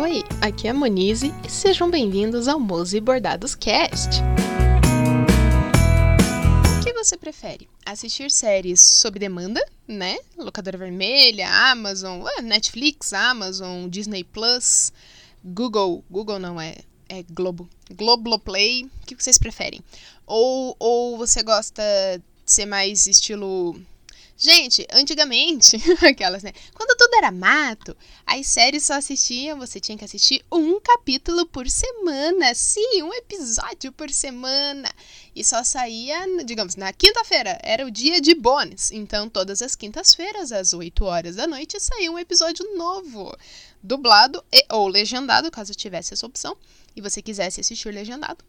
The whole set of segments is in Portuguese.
Oi, aqui é a Monize e sejam bem-vindos ao Mose Bordados Cast. O que você prefere? Assistir séries sob demanda, né? Locadora Vermelha, Amazon, Netflix, Amazon, Disney Plus, Google, Google não é, é Globo, Globoplay, o que vocês preferem? Ou, ou você gosta de ser mais estilo Gente, antigamente, aquelas, né? Quando tudo era mato, as séries só assistiam, você tinha que assistir um capítulo por semana. Sim, um episódio por semana. E só saía, digamos, na quinta-feira, era o dia de bônus. Então, todas as quintas-feiras, às 8 horas da noite, saía um episódio novo. Dublado e, ou legendado, caso tivesse essa opção. E você quisesse assistir legendado.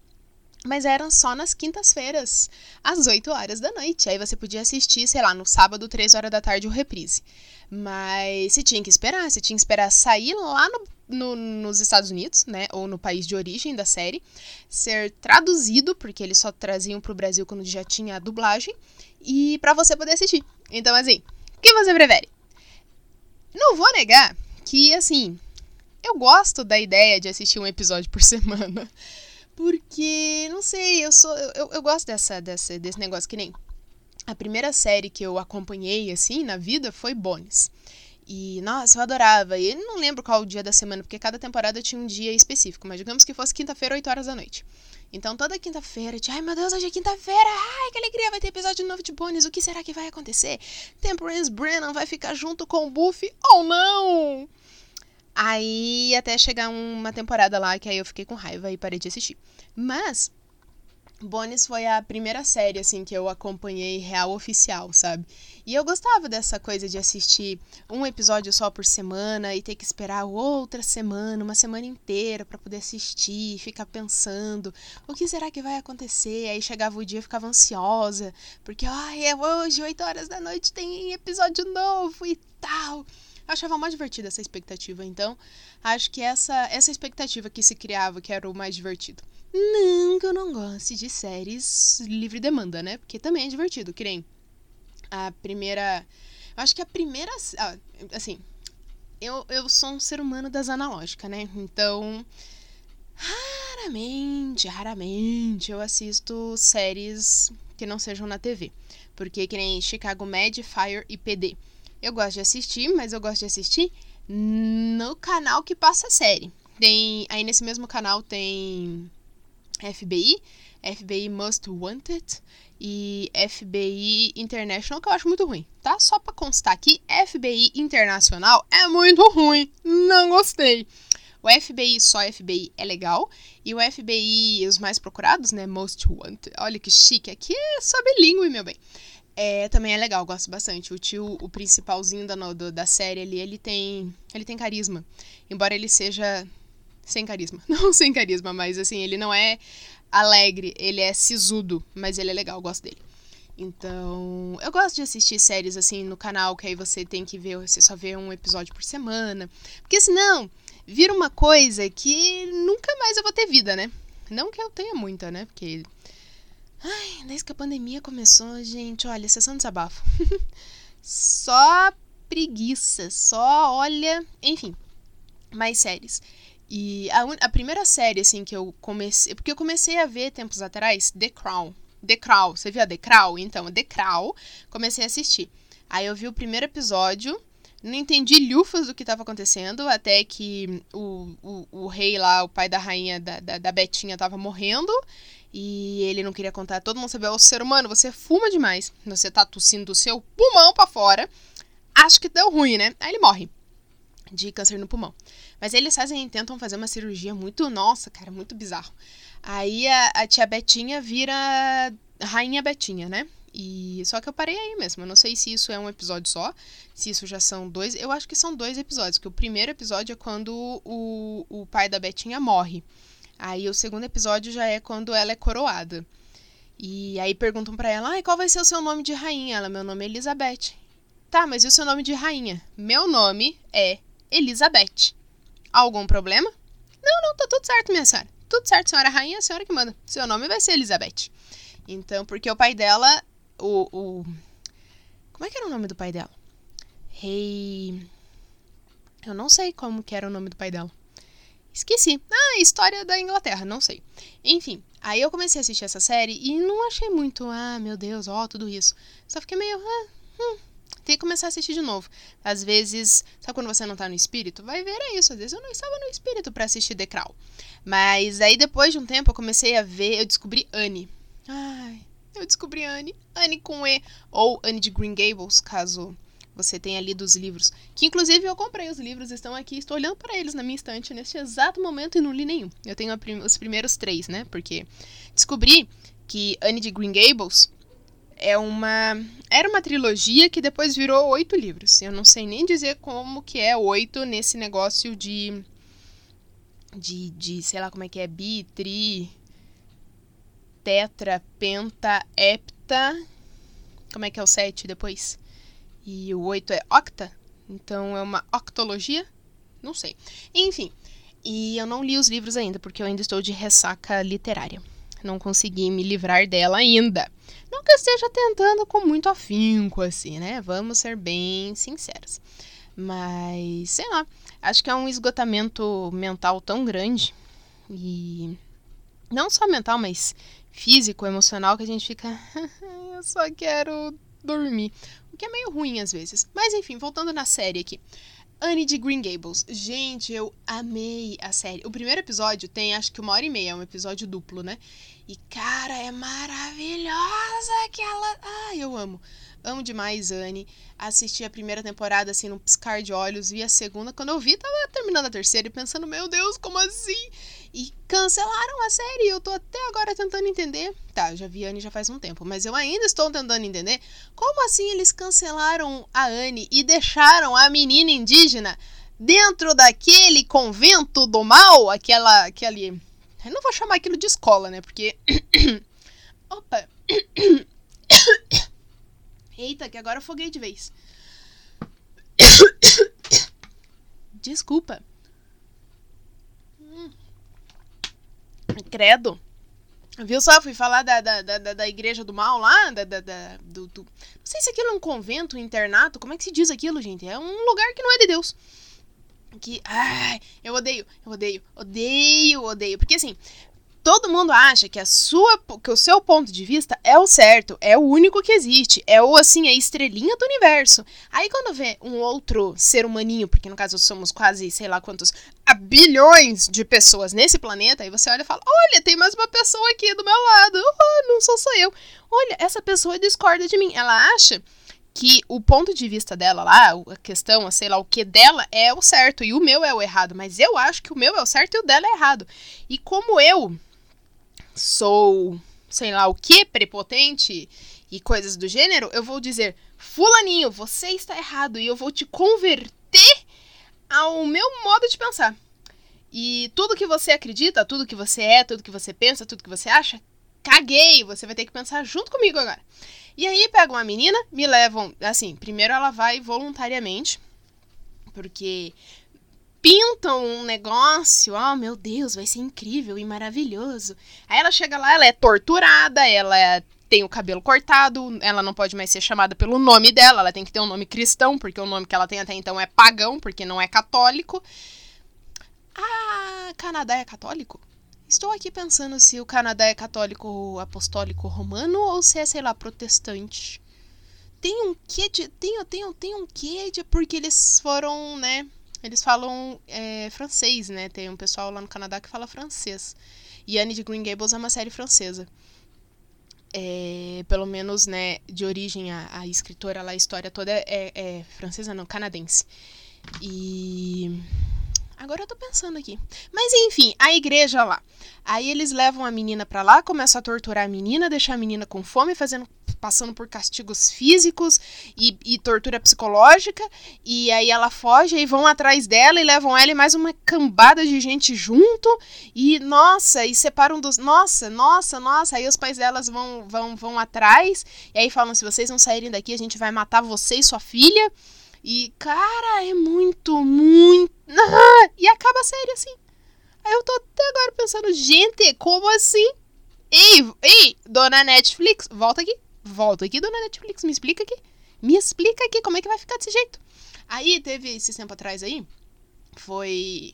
Mas eram só nas quintas-feiras, às 8 horas da noite. Aí você podia assistir, sei lá, no sábado, 3 horas da tarde, o reprise. Mas você tinha que esperar, você tinha que esperar sair lá no, no, nos Estados Unidos, né? Ou no país de origem da série, ser traduzido, porque eles só traziam pro Brasil quando já tinha a dublagem, e para você poder assistir. Então, assim, o que você prefere? Não vou negar que, assim, eu gosto da ideia de assistir um episódio por semana. Porque, não sei, eu sou. Eu, eu gosto dessa, dessa, desse negócio que nem. A primeira série que eu acompanhei, assim, na vida foi Bones. E, nossa, eu adorava. E não lembro qual o dia da semana, porque cada temporada tinha um dia específico. Mas digamos que fosse quinta-feira, 8 horas da noite. Então, toda quinta-feira, ai meu Deus, hoje é quinta-feira, ai que alegria, vai ter episódio novo de Bones, o que será que vai acontecer? Temperance Brennan vai ficar junto com o Buffy ou não? Aí até chegar uma temporada lá que aí eu fiquei com raiva e parei de assistir. Mas Bones foi a primeira série assim que eu acompanhei real oficial, sabe? E eu gostava dessa coisa de assistir um episódio só por semana e ter que esperar outra semana, uma semana inteira para poder assistir, ficar pensando, o que será que vai acontecer? Aí chegava o dia, eu ficava ansiosa, porque ai, é hoje, 8 horas da noite tem episódio novo e tal. Eu achava mais divertida essa expectativa, então acho que essa, essa expectativa que se criava que era o mais divertido. Não que eu não goste de séries livre demanda, né? Porque também é divertido, que nem a primeira. Eu acho que a primeira. Ah, assim, eu, eu sou um ser humano das analógicas, né? Então. Raramente, raramente eu assisto séries que não sejam na TV. Porque que nem Chicago Med, Fire e PD. Eu gosto de assistir, mas eu gosto de assistir no canal que passa a série. Tem, aí nesse mesmo canal tem FBI, FBI Most Wanted e FBI International, que eu acho muito ruim, tá? Só pra constar aqui, FBI Internacional é muito ruim, não gostei. O FBI, só FBI, é legal. E o FBI, os mais procurados, né? Most Wanted. Olha que chique. Aqui é só bilíngue, meu bem. É, também é legal, gosto bastante. O tio, o principalzinho da, do, da série ali, ele tem, ele tem carisma. Embora ele seja sem carisma. Não sem carisma, mas assim, ele não é alegre, ele é sisudo, mas ele é legal, gosto dele. Então, eu gosto de assistir séries assim no canal, que aí você tem que ver, você só vê um episódio por semana. Porque senão, vira uma coisa que nunca mais eu vou ter vida, né? Não que eu tenha muita, né? Porque Ai, desde que a pandemia começou, gente, olha, sessão de desabafo. só preguiça, só olha. Enfim, mais séries. E a, a, primeira série, assim, que eu comecei. Porque eu comecei a ver tempos atrás The Crown. The Crown. Você viu a The Crown? Então, The Crown. Comecei a assistir. Aí eu vi o primeiro episódio. Não entendi lufas do que estava acontecendo, até que o, o, o, rei lá, o pai da rainha da, da, da Betinha, estava morrendo. E ele não queria contar. Todo mundo sabia, o ser humano, você fuma demais. Você tá tossindo do seu pulmão para fora. Acho que deu ruim, né? Aí ele morre de câncer no pulmão. Mas eles fazem, tentam fazer uma cirurgia muito, nossa, cara, muito bizarro. Aí a, a tia Betinha vira rainha Betinha, né? E só que eu parei aí mesmo. Eu não sei se isso é um episódio só, se isso já são dois. Eu acho que são dois episódios. Que o primeiro episódio é quando o, o pai da Betinha morre. Aí o segundo episódio já é quando ela é coroada. E aí perguntam para ela: "Ai, qual vai ser o seu nome de rainha?" Ela: "Meu nome é Elizabeth." Tá, mas e o seu nome de rainha? Meu nome é Elizabeth. Algum problema? Não, não, tá tudo certo, minha senhora. Tudo certo, senhora rainha, a senhora que manda. Seu nome vai ser Elizabeth. Então, porque o pai dela, o, o... Como é que era o nome do pai dela? Rei... Eu não sei como que era o nome do pai dela. Esqueci. Ah, história da Inglaterra, não sei. Enfim, aí eu comecei a assistir essa série e não achei muito, ah, meu Deus, ó, tudo isso. Só fiquei meio, ah, hum, tem que começar a assistir de novo. Às vezes, sabe quando você não tá no espírito? Vai ver é isso. Às vezes eu não estava no espírito para assistir The Crown. Mas aí depois de um tempo eu comecei a ver, eu descobri Anne. Ai, eu descobri Anne. Anne com E. Ou Anne de Green Gables, caso você tenha lido os livros. Que inclusive eu comprei os livros, estão aqui, estou olhando para eles na minha estante neste exato momento e não li nenhum. Eu tenho prim os primeiros três, né? Porque descobri que Anne de Green Gables é uma era uma trilogia que depois virou oito livros. Eu não sei nem dizer como que é oito nesse negócio de de, de sei lá como é que é bi, tri, tetra, penta, hepta. Como é que é o sete depois? E o 8 é octa, então é uma octologia? Não sei. Enfim, e eu não li os livros ainda, porque eu ainda estou de ressaca literária. Não consegui me livrar dela ainda. Não que eu esteja tentando com muito afinco, assim, né? Vamos ser bem sinceros. Mas, sei lá, acho que é um esgotamento mental tão grande. E não só mental, mas físico, emocional, que a gente fica. eu só quero dormir que é meio ruim às vezes. Mas enfim, voltando na série aqui. Anne de Green Gables. Gente, eu amei a série. O primeiro episódio tem acho que uma hora e meia, é um episódio duplo, né? E cara, é maravilhosa aquela. Ai, eu amo. Amo demais Anne. Assisti a primeira temporada assim num piscar de olhos, vi a segunda. Quando eu vi, tava terminando a terceira e pensando, meu Deus, como assim? E cancelaram a série. Eu tô até agora tentando entender. Tá, já vi Anne já faz um tempo, mas eu ainda estou tentando entender como assim eles cancelaram a Anne e deixaram a menina indígena dentro daquele convento do mal, aquela aquele eu não vou chamar aquilo de escola, né? Porque Opa. Eita, que agora eu foguei de vez. Desculpa. Credo. Viu só? Fui falar da, da, da, da igreja do mal lá, da, da, da do, do, Não sei se aquilo é um convento, um internato. Como é que se diz aquilo, gente? É um lugar que não é de Deus. Que. Ai, eu odeio, eu odeio, odeio, odeio. Porque assim, todo mundo acha que a sua que o seu ponto de vista é o certo, é o único que existe, é o assim, a estrelinha do universo. Aí quando vê um outro ser humaninho, porque no caso somos quase, sei lá quantos bilhões de pessoas nesse planeta, aí você olha e fala: "Olha, tem mais uma pessoa aqui do meu lado. Oh, não sou só eu. Olha, essa pessoa discorda de mim. Ela acha que o ponto de vista dela lá, a questão, sei lá, o que dela é o certo e o meu é o errado, mas eu acho que o meu é o certo e o dela é errado. E como eu sou, sei lá o que, prepotente e coisas do gênero, eu vou dizer: Fulaninho, você está errado e eu vou te converter ao meu modo de pensar. E tudo que você acredita, tudo que você é, tudo que você pensa, tudo que você acha, caguei, você vai ter que pensar junto comigo agora. E aí pegam uma menina, me levam, assim, primeiro ela vai voluntariamente, porque pintam um negócio, oh meu Deus, vai ser incrível e maravilhoso. Aí ela chega lá, ela é torturada, ela é, tem o cabelo cortado, ela não pode mais ser chamada pelo nome dela, ela tem que ter um nome cristão, porque o nome que ela tem até então é pagão, porque não é católico. Ah, Canadá é católico? Estou aqui pensando se o Canadá é católico apostólico romano ou se é, sei lá, protestante. Tem um quê de. Tem, tem, tem um quê de. Porque eles foram, né? Eles falam é, francês, né? Tem um pessoal lá no Canadá que fala francês. E Anne de Green Gables é uma série francesa. É, pelo menos, né, de origem, a, a escritora lá, a história toda é, é francesa, não, canadense. E Agora eu tô pensando aqui. Mas enfim, a igreja lá. Aí eles levam a menina pra lá, começam a torturar a menina, deixar a menina com fome, fazendo passando por castigos físicos e, e, tortura psicológica. E aí ela foge, e vão atrás dela e levam ela e mais uma cambada de gente junto. E nossa, e separam dos. Nossa, nossa, nossa. Aí os pais delas vão, vão, vão atrás. E aí falam: se vocês não saírem daqui, a gente vai matar você e sua filha. E, cara, é muito, muito. E acaba a série assim. Aí eu tô até agora pensando, gente, como assim? Ei, ei, dona Netflix, volta aqui. Volta aqui, dona Netflix, me explica aqui. Me explica aqui como é que vai ficar desse jeito. Aí teve esse tempo atrás aí. Foi.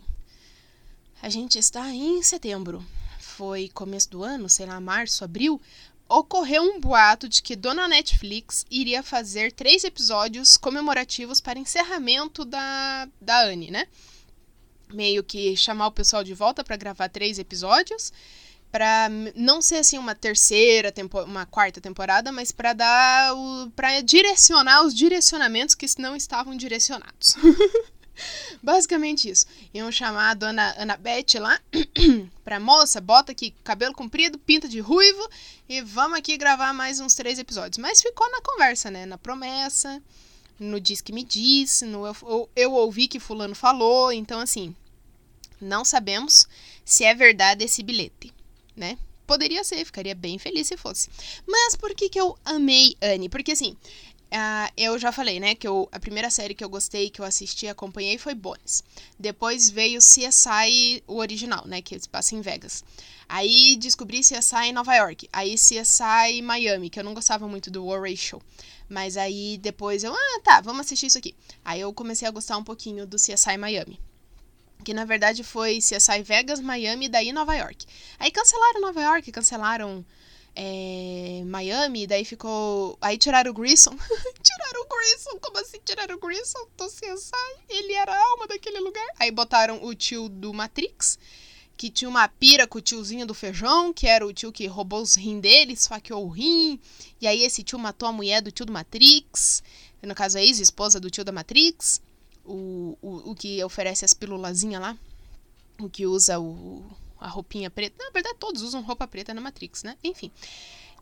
A gente está em setembro. Foi começo do ano, sei lá, março, abril. Ocorreu um boato de que Dona Netflix iria fazer três episódios comemorativos para encerramento da, da Anne, né? Meio que chamar o pessoal de volta para gravar três episódios para não ser assim uma terceira, uma quarta temporada, mas para dar para direcionar os direcionamentos que não estavam direcionados. Basicamente isso. Iam chamar a dona Annabeth lá pra moça, bota aqui cabelo comprido, pinta de ruivo e vamos aqui gravar mais uns três episódios. Mas ficou na conversa, né? Na promessa, no diz que me disse, no eu, eu ouvi que fulano falou. Então, assim, não sabemos se é verdade esse bilhete, né? Poderia ser, ficaria bem feliz se fosse. Mas por que, que eu amei Anne? Porque assim, Uh, eu já falei, né, que eu, a primeira série que eu gostei, que eu assisti, acompanhei foi Bones. Depois veio CSI, o original, né, que se passa em Vegas. Aí descobri CSI em Nova York. Aí CSI Miami, que eu não gostava muito do War Ratio. Mas aí depois eu, ah, tá, vamos assistir isso aqui. Aí eu comecei a gostar um pouquinho do CSI Miami. Que na verdade foi CSI Vegas, Miami e daí Nova York. Aí cancelaram Nova York, cancelaram é, Miami, daí ficou. Aí tiraram o Grissom. tiraram o Grissom! Como assim tiraram o Grissom? Tô CSI. Ele era a alma daquele lugar. Aí botaram o tio do Matrix, que tinha uma pira com o tiozinho do feijão, que era o tio que roubou os rins dele, esfaqueou o rim. E aí esse tio matou a mulher do tio do Matrix. No caso, a ex-esposa do tio da Matrix. O, o, o que oferece as pílulazinhas lá. O que usa o a roupinha preta. Na verdade, todos usam roupa preta na Matrix, né? Enfim.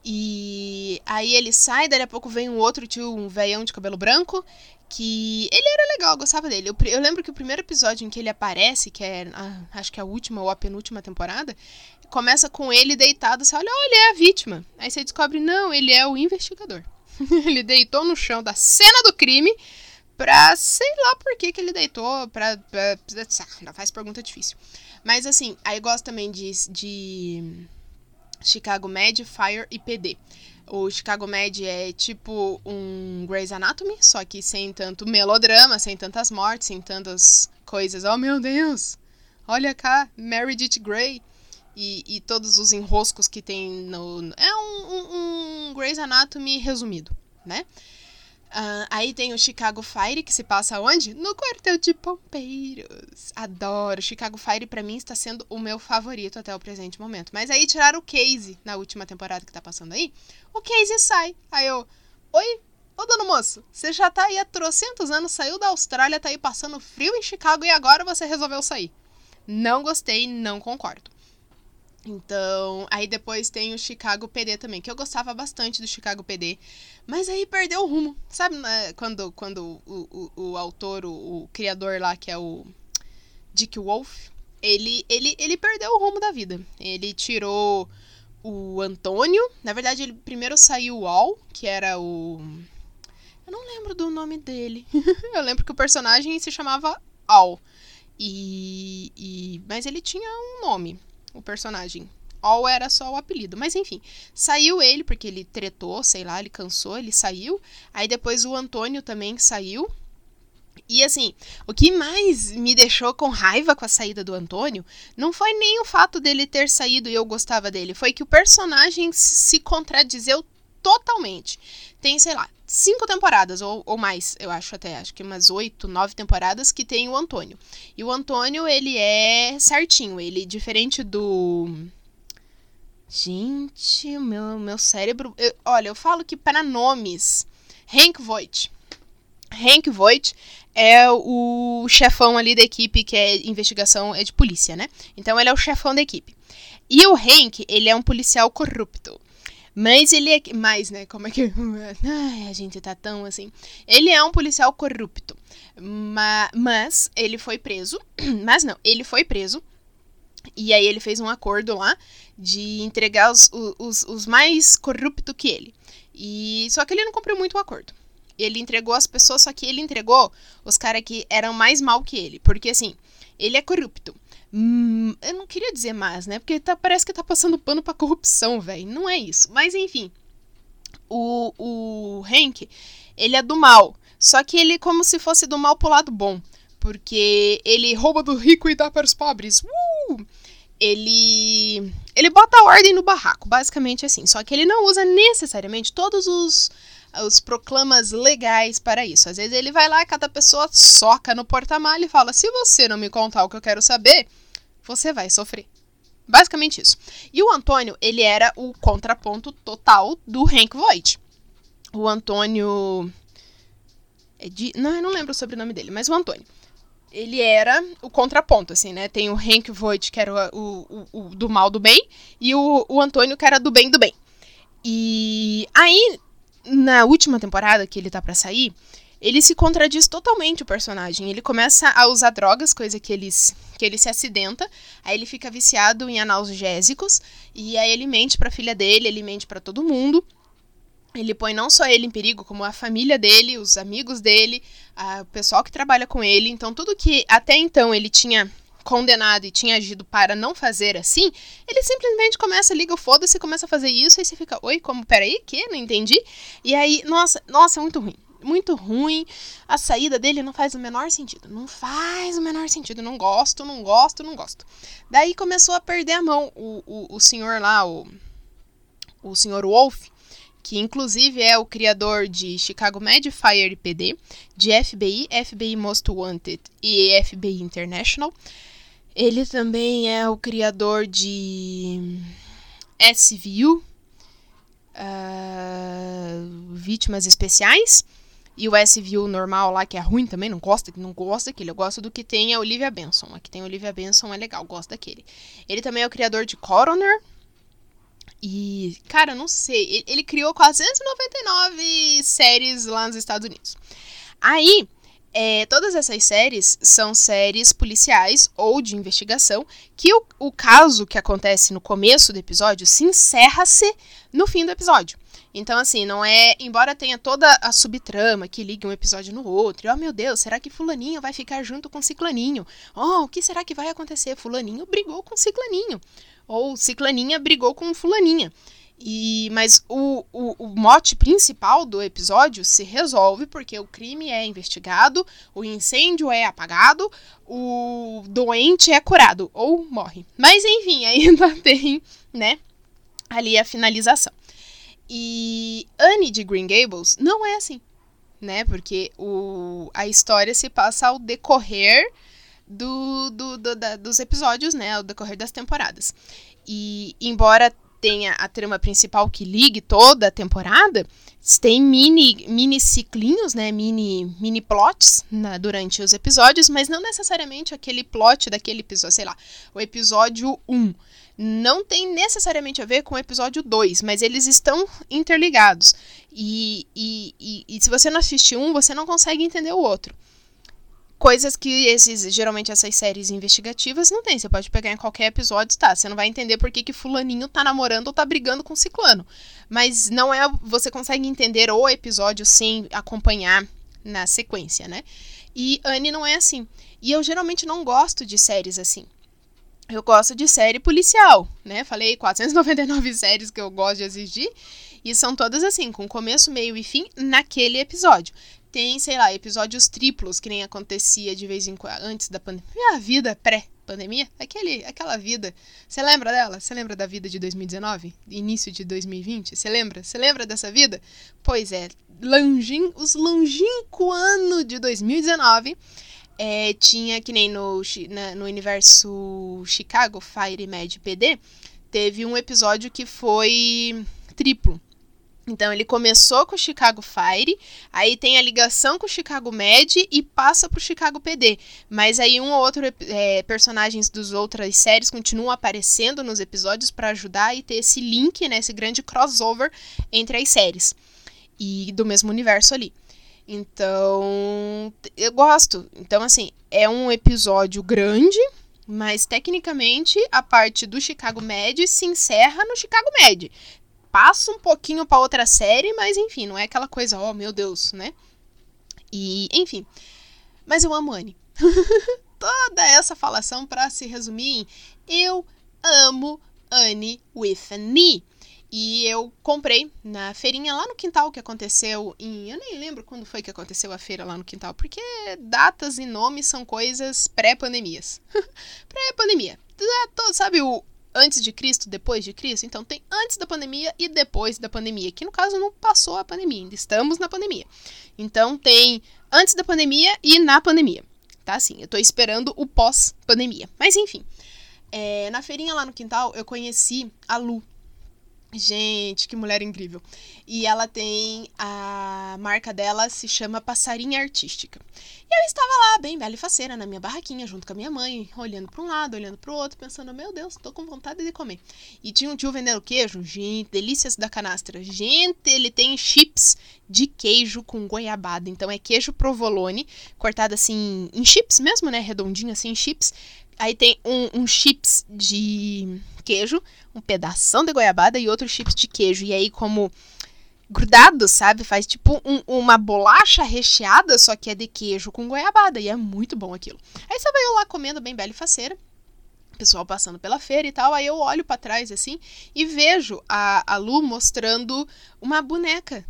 E aí ele sai, daí a pouco vem um outro tio, um velhão de cabelo branco, que ele era legal, eu gostava dele. Eu, eu, lembro que o primeiro episódio em que ele aparece, que é, ah, acho que é a última ou a penúltima temporada, começa com ele deitado, você olha, ele é a vítima. Aí você descobre, não, ele é o investigador. ele deitou no chão da cena do crime pra, sei lá por que que ele deitou, pra, pra, não faz pergunta difícil. Mas assim, aí gosto também de, de Chicago Med, Fire e PD. O Chicago Med é tipo um Grey's Anatomy, só que sem tanto melodrama, sem tantas mortes, sem tantas coisas. Oh meu Deus! Olha cá, Meredith Grey. E, e todos os enroscos que tem no. É um, um, um Grey's Anatomy resumido, né? Uh, aí tem o Chicago Fire, que se passa onde? No quartel de Pompeiros. Adoro. Chicago Fire, para mim, está sendo o meu favorito até o presente momento. Mas aí tiraram o Casey na última temporada que tá passando aí. O Casey sai. Aí eu. Oi? Ô, dono moço, você já tá aí há trocentos anos, saiu da Austrália, tá aí passando frio em Chicago e agora você resolveu sair. Não gostei, não concordo. Então, aí depois tem o Chicago PD também, que eu gostava bastante do Chicago PD, mas aí perdeu o rumo. Sabe né, quando, quando o, o, o autor, o, o, criador lá, que é o Dick Wolf, ele, ele, ele perdeu o rumo da vida. Ele tirou o Antônio, na verdade ele primeiro saiu o Al, que era o... Eu não lembro do nome dele. eu lembro que o personagem se chamava Al. E, e, mas ele tinha um nome o personagem. All era só o apelido. Mas enfim, saiu ele, porque ele tretou, sei lá, ele cansou, ele saiu. Aí depois o Antônio também saiu. E assim, o que mais me deixou com raiva com a saída do Antônio não foi nem o fato dele ter saído e eu gostava dele, foi que o personagem se contradizeu totalmente. Tem, sei lá, cinco temporadas, ou, ou mais, eu acho até, acho que umas oito, nove temporadas que tem o Antônio. E o Antônio, ele é certinho, ele, diferente do... Gente, meu, meu cérebro... Eu, olha, eu falo que para nomes, Hank Voigt. Hank Voigt é o chefão ali da equipe que é investigação, é de polícia, né? Então ele é o chefão da equipe. E o Hank, ele é um policial corrupto. Mas ele é. Mais, né? Como é que. Ai, a gente tá tão assim. Ele é um policial corrupto. Ma, mas ele foi preso. Mas não, ele foi preso. E aí ele fez um acordo lá de entregar os, os, os mais corruptos que ele. E só que ele não cumpriu muito o acordo. Ele entregou as pessoas, só que ele entregou os caras que eram mais mal que ele. Porque assim, ele é corrupto. Hum, eu não queria dizer mais, né? Porque tá, parece que tá passando pano pra corrupção, velho. Não é isso. Mas enfim. O, o Hank, ele é do mal. Só que ele é como se fosse do mal pro lado bom. Porque ele rouba do rico e dá para os pobres. Uh! Ele ele bota ordem no barraco, basicamente assim. Só que ele não usa necessariamente todos os os proclamas legais para isso. Às vezes ele vai lá, cada pessoa soca no porta-malha e fala: "Se você não me contar o que eu quero saber, você vai sofrer". Basicamente isso. E o Antônio, ele era o contraponto total do Hank Voight. O Antônio é de, não, eu não lembro o sobrenome dele, mas o Antônio ele era o contraponto, assim, né? Tem o Hank Voigt, que era o, o, o, do mal do bem, e o, o Antônio, que era do bem do bem. E aí, na última temporada que ele tá para sair, ele se contradiz totalmente o personagem. Ele começa a usar drogas, coisa que ele, que ele se acidenta, aí ele fica viciado em analgésicos, e aí ele mente pra filha dele, ele mente para todo mundo. Ele põe não só ele em perigo, como a família dele, os amigos dele, a, o pessoal que trabalha com ele. Então, tudo que até então ele tinha condenado e tinha agido para não fazer assim, ele simplesmente começa, liga o foda-se, começa a fazer isso, aí você fica, oi, como, peraí, que? Não entendi. E aí, nossa, nossa, é muito ruim. Muito ruim. A saída dele não faz o menor sentido. Não faz o menor sentido. Não gosto, não gosto, não gosto. Daí começou a perder a mão. O, o, o senhor lá, o, o senhor Wolf, que inclusive é o criador de Chicago Med, Fire PD, de FBI, FBI Most Wanted e FBI International. Ele também é o criador de SVU, uh, ah, Vítimas Especiais, e o SVU normal lá, que é ruim também, não gosta, não gosta daquele. Eu gosto do que tem a Olivia Benson. Aqui tem a Olivia Benson, é legal, gosto daquele. Ele também é o criador de Coroner, e, cara, não sei. Ele, criou 499 séries lá nos Estados Unidos. Aí, é, todas essas séries são séries policiais ou de investigação que o, o caso que acontece no começo do episódio se encerra-se no fim do episódio. Então, assim, não é. Embora tenha toda a subtrama que liga um episódio no outro, e, oh meu Deus, será que Fulaninho vai ficar junto com Ciclaninho? Oh, o que será que vai acontecer? Fulaninho brigou com Ciclaninho ou ciclaninha brigou com fulaninha. E, mas o, o, o, mote principal do episódio se resolve porque o crime é investigado, o incêndio é apagado, o doente é curado ou morre. Mas enfim, ainda tem, né, ali a finalização. E Anne de Green Gables não é assim, né? Porque o, a história se passa ao decorrer do, do, do da, dos episódios, né, ao decorrer das temporadas. E embora tenha a trama principal que ligue toda a temporada, tem mini, mini ciclinhos, né, mini, mini plots na, durante os episódios, mas não necessariamente aquele plot daquele episódio, sei lá, o episódio 1 não tem necessariamente a ver com o episódio 2, mas eles estão interligados. E, e, e, e, se você não assiste um, você não consegue entender o outro. Coisas que esses, geralmente essas séries investigativas não tem. Você pode pegar em qualquer episódio, tá? Você não vai entender por que, que fulaninho tá namorando ou tá brigando com ciclano. Mas não é. Você consegue entender o episódio sem acompanhar na sequência, né? E Anne não é assim. E eu geralmente não gosto de séries assim. Eu gosto de série policial, né? Falei 499 séries que eu gosto de assistir. E são todas assim, com começo, meio e fim naquele episódio tem, sei lá, episódios triplos, que nem acontecia de vez em quando, antes da pandemia. A vida pré-pandemia, aquele, aquela vida. Você lembra dela? Você lembra da vida de 2019? Início de 2020? Você lembra? Você lembra dessa vida? Pois é, longin, os longínquo ano de 2019 é, tinha, que nem no, na, no universo Chicago Fire Med PD, teve um episódio que foi triplo. Então ele começou com o Chicago Fire, aí tem a ligação com o Chicago Med e passa para o Chicago PD. Mas aí um ou outro é, personagens das outras séries continuam aparecendo nos episódios para ajudar e ter esse link, né, esse grande crossover entre as séries e do mesmo universo ali. Então eu gosto. Então assim é um episódio grande, mas tecnicamente a parte do Chicago Med se encerra no Chicago Med passa um pouquinho para outra série, mas enfim, não é aquela coisa, oh meu Deus, né? E, enfim. Mas eu amo Anne. Toda essa falação para se resumir em eu amo Anne with an E. E eu comprei na feirinha lá no quintal que aconteceu em. Eu nem lembro quando foi que aconteceu a feira lá no quintal, porque datas e nomes são coisas pré-pandemias. pré-pandemia. sabe o antes de Cristo, depois de Cristo? Então tem antes da pandemia e depois da pandemia, que no caso não passou a pandemia, ainda estamos na pandemia. Então tem antes da pandemia e na pandemia. Tá assim, eu tô esperando o pós-pandemia. Mas enfim, é, na feirinha lá no quintal eu conheci a Lu, Gente, que mulher incrível. E ela tem a marca dela se chama Passarinha Artística. E eu estava lá, bem bela e faceira, na minha barraquinha, junto com a minha mãe, olhando para um lado, olhando para o outro, pensando: meu Deus, tô com vontade de comer. E tinha um tio vendendo queijo, gente, delícias da canastra. Gente, ele tem chips de queijo com goiabada. Então é queijo provolone, cortado assim em chips mesmo, né? Redondinho assim em chips. Aí tem um, um chips de queijo, um pedação de goiabada e outro chips de queijo. E aí, como grudado, sabe? Faz tipo um, uma bolacha recheada, só que é de queijo com goiabada. E é muito bom aquilo. Aí você vai lá comendo bem bela e faceira. Pessoal passando pela feira e tal. Aí eu olho para trás assim e vejo a, a Lu mostrando uma boneca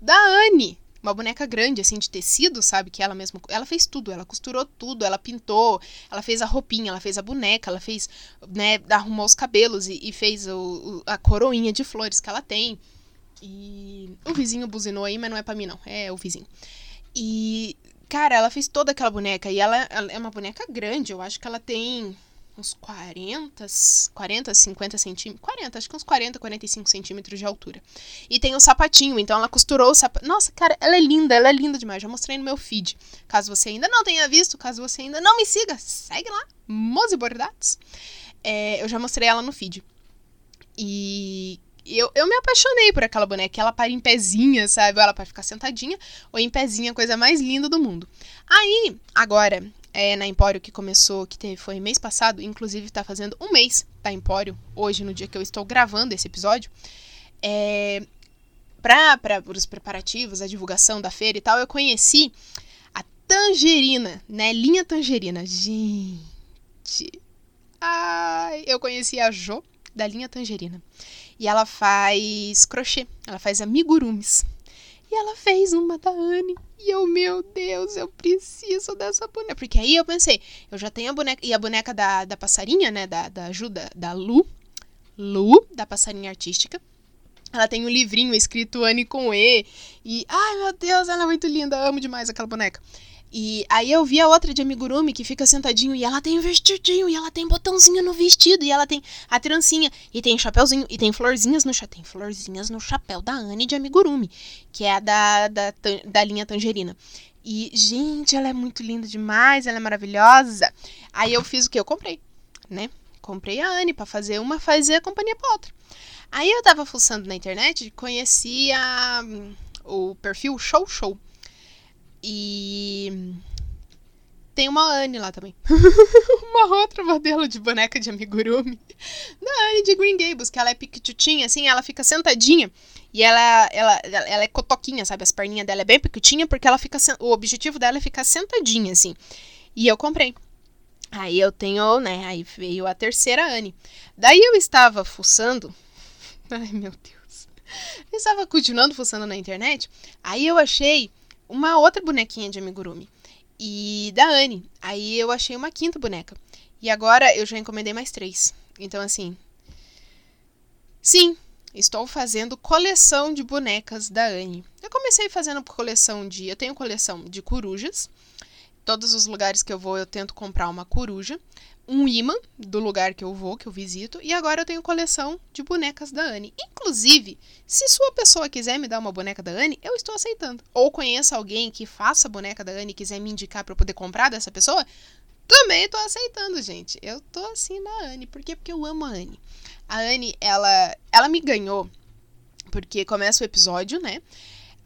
da Anne uma boneca grande, assim, de tecido, sabe? Que ela mesma. Ela fez tudo, ela costurou tudo, ela pintou, ela fez a roupinha, ela fez a boneca, ela fez, né, arrumou os cabelos e, e fez o, o, a coroinha de flores que ela tem. E o vizinho buzinou aí, mas não é pra mim, não. É o vizinho. E, cara, ela fez toda aquela boneca. E ela, ela é uma boneca grande, eu acho que ela tem uns 40, 40, 50 centímetros. 40, acho que uns 40, 45 centímetros de altura. E tem o sapatinho, então ela costurou o sapatinho. Nossa, cara, ela é linda, ela é linda demais. Já mostrei no meu feed. Caso você ainda não tenha visto, caso você ainda não me siga, segue lá, Mose Bordados. É, eu já mostrei ela no feed. E eu, eu me apaixonei por aquela boneca. Ela para em pezinha, sabe? Ela para ficar sentadinha, ou em pezinha, coisa mais linda do mundo. Aí, agora, é, na Empório que começou, que teve, foi mês passado, inclusive está fazendo um mês da Empório, hoje, no dia que eu estou gravando esse episódio. É, para os preparativos, a divulgação da feira e tal, eu conheci a Tangerina, né? Linha Tangerina. Gente. Ai, eu conheci a Jo da linha Tangerina. E ela faz crochê, ela faz amigurumis. E ela fez uma da Anne. E eu, meu Deus, eu preciso dessa boneca. Porque aí eu pensei, eu já tenho a boneca. E a boneca da, da passarinha, né? Da, da ajuda da Lu. Lu, da passarinha artística. Ela tem um livrinho escrito Anne com E. E, ai meu Deus, ela é muito linda. Eu amo demais aquela boneca. E aí eu vi a outra de amigurumi que fica sentadinho e ela tem um vestidinho e ela tem botãozinho no vestido e ela tem a trancinha e tem chapéuzinho e tem florzinhas no chapéu. Tem florzinhas no chapéu da Anne de amigurumi, que é a da, da, da linha tangerina. E, gente, ela é muito linda demais, ela é maravilhosa. Aí eu fiz o que? Eu comprei, né? Comprei a Anne para fazer uma, fazer a companhia pra outra. Aí eu tava fuçando na internet, conheci a, o perfil Show Show. E tem uma Anne lá também. uma outra modelo de boneca de amigurumi. Da Anne de Green Gables, que ela é piquitutinha, assim, ela fica sentadinha. E ela, ela, ela é cotoquinha, sabe? As perninhas dela é bem pequitinha, porque ela fica. O objetivo dela é ficar sentadinha, assim. E eu comprei. Aí eu tenho, né? Aí veio a terceira Anne. Daí eu estava fuçando. Ai, meu Deus. Eu estava continuando fuçando na internet. Aí eu achei uma outra bonequinha de amigurumi. E da Anne. Aí eu achei uma quinta boneca. E agora eu já encomendei mais três. Então, assim. Sim, estou fazendo coleção de bonecas da Anne. Eu comecei fazendo coleção de. Eu tenho coleção de corujas. Todos os lugares que eu vou, eu tento comprar uma coruja um imã do lugar que eu vou, que eu visito, e agora eu tenho coleção de bonecas da Anne. Inclusive, se sua pessoa quiser me dar uma boneca da Anne, eu estou aceitando. Ou conheça alguém que faça boneca da Anne e quiser me indicar para eu poder comprar dessa pessoa, também estou aceitando, gente. Eu tô assim na Anne. Por quê? Porque eu amo a Anne. A Anne, ela, ela me ganhou porque começa o episódio, né?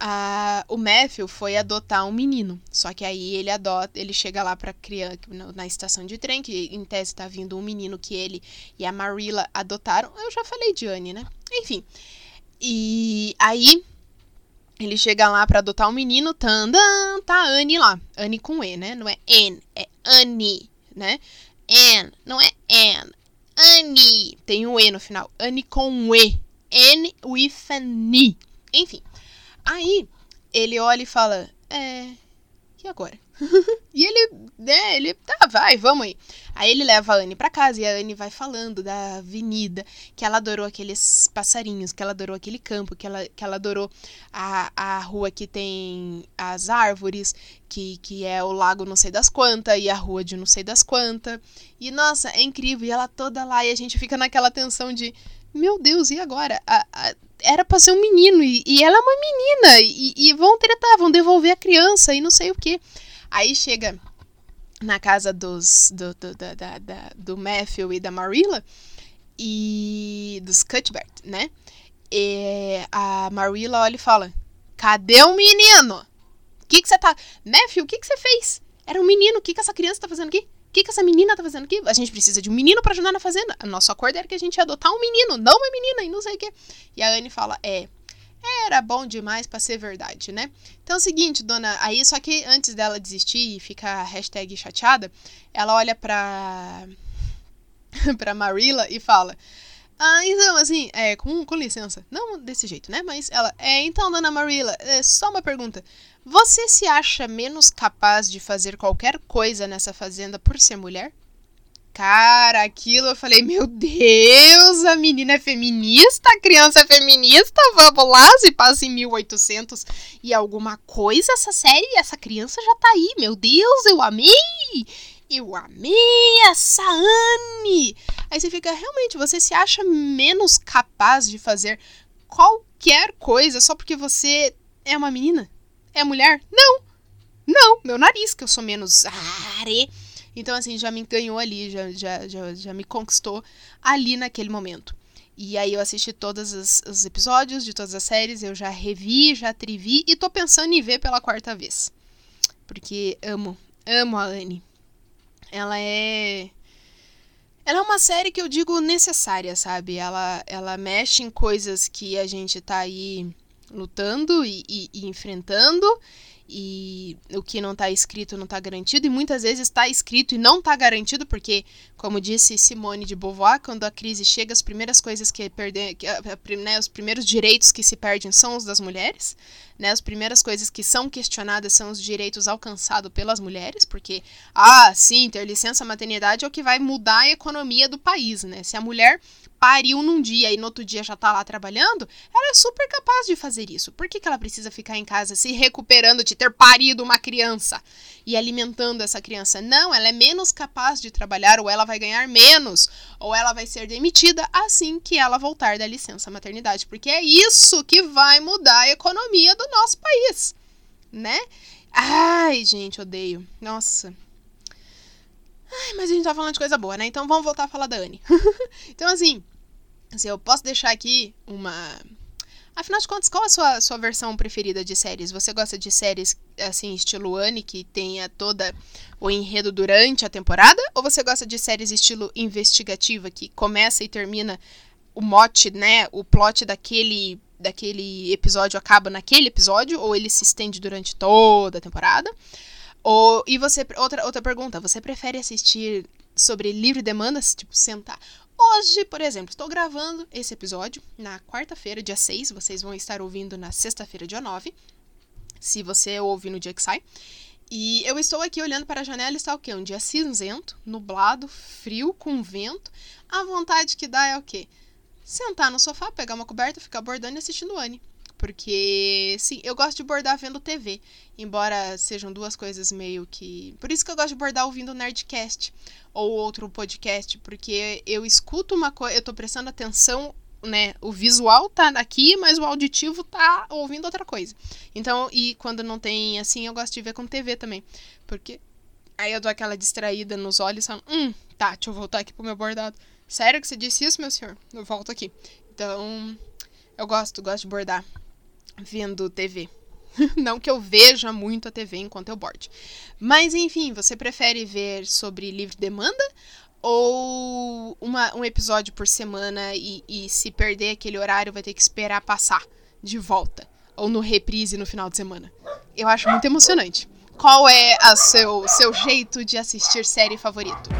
A, o Matthew foi adotar um menino. Só que aí ele adota, ele chega lá para criança na estação de trem, que em tese tá vindo um menino que ele e a Marilla adotaram. Eu já falei de Anne, né? Enfim. E aí ele chega lá para adotar um menino, tandam, tá Anne lá. Anne com E, né? Não é N, é Anne, né? Anne, não é Anne. Anne, tem um E no final. Anne com E. N with an E. Enfim. Aí ele olha e fala: É. E agora? e ele, né, ele, tá, vai, vamos aí. Aí ele leva a Anne pra casa e a Anne vai falando da avenida, que ela adorou aqueles passarinhos, que ela adorou aquele campo, que ela, que ela adorou a, a rua que tem as árvores, que, que é o lago não sei das quantas, e a rua de não sei das quantas. E nossa, é incrível, e ela toda lá, e a gente fica naquela tensão de, meu Deus, e agora? A, a, era pra ser um menino, e, e ela é uma menina, e, e vão tretar, vão devolver a criança, e não sei o que. Aí chega na casa dos, do, do, da, da, da, do Matthew e da Marilla, e dos Cuthbert, né? E a Marilla olha e fala: Cadê o menino? O que, que você tá. Matthew, o que, que você fez? Era um menino, o que, que essa criança tá fazendo aqui? Que, que essa menina tá fazendo aqui? A gente precisa de um menino para ajudar na fazenda. Nosso acordo era que a gente ia adotar um menino, não uma menina, e não sei o quê. E a Anne fala: É, era bom demais para ser verdade, né? Então é o seguinte, dona. Aí, só que antes dela desistir e ficar chateada, ela olha pra. pra Marilla e fala. Ah, então, assim, é, com, com licença. Não desse jeito, né? Mas ela. É, então, dona Marilla, é só uma pergunta. Você se acha menos capaz de fazer qualquer coisa nessa fazenda por ser mulher? Cara, aquilo eu falei, meu Deus, a menina é feminista, a criança é feminista, vamos lá, se passa em 1800 e alguma coisa essa série, essa criança já tá aí, meu Deus, eu amei, eu amei essa Anne. Aí você fica, realmente, você se acha menos capaz de fazer qualquer coisa só porque você é uma menina? É mulher? Não, não, meu nariz, que eu sou menos... Are então, assim, já me ganhou ali, já, já, já, já me conquistou ali naquele momento. E aí eu assisti todos os, os, episódios de todas as séries, eu já revi, já trivi e tô pensando em ver pela quarta vez. Porque amo, amo a Anne. Ela é. Ela é uma série que eu digo necessária, sabe? Ela, ela mexe em coisas que a gente tá aí lutando e, e, e enfrentando e o que não está escrito não está garantido, e muitas vezes está escrito e não está garantido, porque, como disse Simone de Beauvoir, quando a crise chega, as primeiras coisas que perdem, né, os primeiros direitos que se perdem são os das mulheres, né, as primeiras coisas que são questionadas são os direitos alcançados pelas mulheres, porque, ah, sim, ter licença maternidade é o que vai mudar a economia do país, né, se a mulher pariu num dia e no outro dia já tá lá trabalhando, ela é super capaz de fazer isso. Por que, que ela precisa ficar em casa se recuperando de ter parido uma criança e alimentando essa criança? Não, ela é menos capaz de trabalhar, ou ela vai ganhar menos, ou ela vai ser demitida assim que ela voltar da licença maternidade. Porque é isso que vai mudar a economia do nosso país, né? Ai, gente, odeio. Nossa, Ai, mas a gente tá falando de coisa boa, né? Então vamos voltar a falar da Anne. então, assim, Assim, eu posso deixar aqui uma. Afinal de contas, qual a sua, sua versão preferida de séries? Você gosta de séries, assim, estilo Anne, que tenha toda o enredo durante a temporada? Ou você gosta de séries estilo investigativa, que começa e termina o mote, né? O plot daquele, daquele episódio acaba naquele episódio? Ou ele se estende durante toda a temporada? Ou, e você, outra, outra pergunta, você prefere assistir sobre livre demandas, tipo, sentar. Hoje, por exemplo, estou gravando esse episódio na quarta-feira, dia 6. Vocês vão estar ouvindo na sexta-feira, dia 9. Se você ouve no dia que sai. E eu estou aqui olhando para a janela e está o quê? Um dia cinzento, nublado, frio, com vento. A vontade que dá é o quê? Sentar no sofá, pegar uma coberta, ficar bordando e assistindo Anne. Porque, sim, eu gosto de bordar vendo TV. Embora sejam duas coisas meio que. Por isso que eu gosto de bordar ouvindo Nerdcast ou outro podcast. Porque eu escuto uma coisa, eu tô prestando atenção, né? O visual tá aqui, mas o auditivo tá ouvindo outra coisa. Então, e quando não tem assim, eu gosto de ver com TV também. Porque aí eu dou aquela distraída nos olhos e falo, hum, tá, deixa eu voltar aqui pro meu bordado. Sério que você disse isso, meu senhor? Eu volto aqui. Então, eu gosto, gosto de bordar vendo TV. Não que eu veja muito a TV enquanto eu borde. Mas enfim, você prefere ver sobre livre demanda ou uma, um episódio por semana e, e se perder aquele horário vai ter que esperar passar de volta? Ou no reprise no final de semana? Eu acho muito emocionante. Qual é o seu, seu jeito de assistir série favorito?